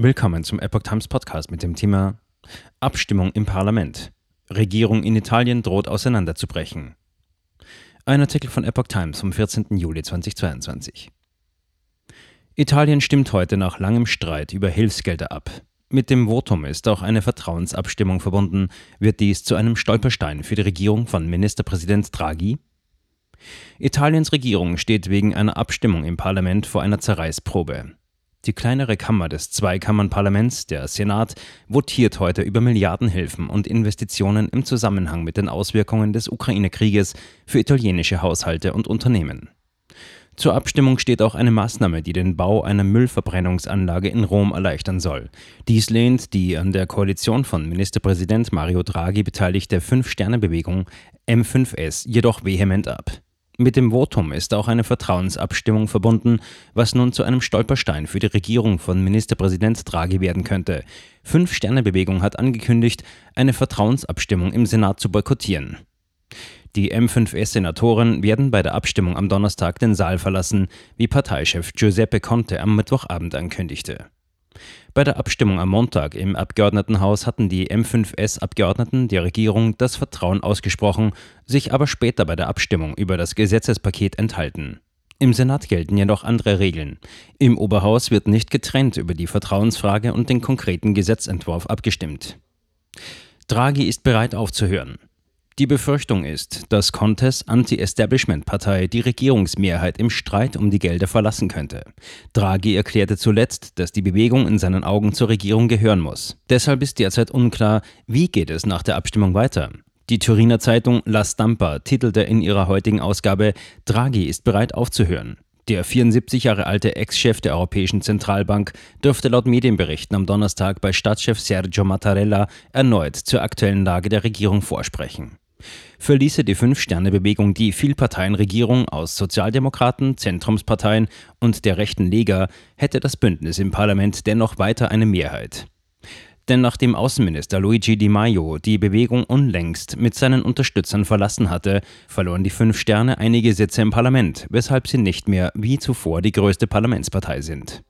Willkommen zum Epoch Times Podcast mit dem Thema Abstimmung im Parlament. Regierung in Italien droht auseinanderzubrechen. Ein Artikel von Epoch Times vom 14. Juli 2022. Italien stimmt heute nach langem Streit über Hilfsgelder ab. Mit dem Votum ist auch eine Vertrauensabstimmung verbunden. Wird dies zu einem Stolperstein für die Regierung von Ministerpräsident Draghi? Italiens Regierung steht wegen einer Abstimmung im Parlament vor einer Zerreißprobe. Die kleinere Kammer des Zweikammernparlaments, der Senat, votiert heute über Milliardenhilfen und Investitionen im Zusammenhang mit den Auswirkungen des Ukraine-Krieges für italienische Haushalte und Unternehmen. Zur Abstimmung steht auch eine Maßnahme, die den Bau einer Müllverbrennungsanlage in Rom erleichtern soll. Dies lehnt die an der Koalition von Ministerpräsident Mario Draghi beteiligte Fünf-Sterne-Bewegung M5S jedoch vehement ab. Mit dem Votum ist auch eine Vertrauensabstimmung verbunden, was nun zu einem Stolperstein für die Regierung von Ministerpräsident Draghi werden könnte. Fünf-Sterne-Bewegung hat angekündigt, eine Vertrauensabstimmung im Senat zu boykottieren. Die M5S-Senatoren werden bei der Abstimmung am Donnerstag den Saal verlassen, wie Parteichef Giuseppe Conte am Mittwochabend ankündigte. Bei der Abstimmung am Montag im Abgeordnetenhaus hatten die M5S-Abgeordneten der Regierung das Vertrauen ausgesprochen, sich aber später bei der Abstimmung über das Gesetzespaket enthalten. Im Senat gelten jedoch andere Regeln. Im Oberhaus wird nicht getrennt über die Vertrauensfrage und den konkreten Gesetzentwurf abgestimmt. Draghi ist bereit aufzuhören. Die Befürchtung ist, dass Contes Anti-Establishment-Partei die Regierungsmehrheit im Streit um die Gelder verlassen könnte. Draghi erklärte zuletzt, dass die Bewegung in seinen Augen zur Regierung gehören muss. Deshalb ist derzeit unklar, wie geht es nach der Abstimmung weiter. Die Turiner Zeitung La Stampa titelte in ihrer heutigen Ausgabe Draghi ist bereit aufzuhören. Der 74 Jahre alte Ex-Chef der Europäischen Zentralbank dürfte laut Medienberichten am Donnerstag bei Stadtchef Sergio Mattarella erneut zur aktuellen Lage der Regierung vorsprechen verließe die Fünf-Sterne-Bewegung die Vielparteienregierung aus Sozialdemokraten, Zentrumsparteien und der rechten Lega, hätte das Bündnis im Parlament dennoch weiter eine Mehrheit. Denn nachdem Außenminister Luigi Di Maio die Bewegung unlängst mit seinen Unterstützern verlassen hatte, verloren die Fünf Sterne einige Sitze im Parlament, weshalb sie nicht mehr wie zuvor die größte Parlamentspartei sind.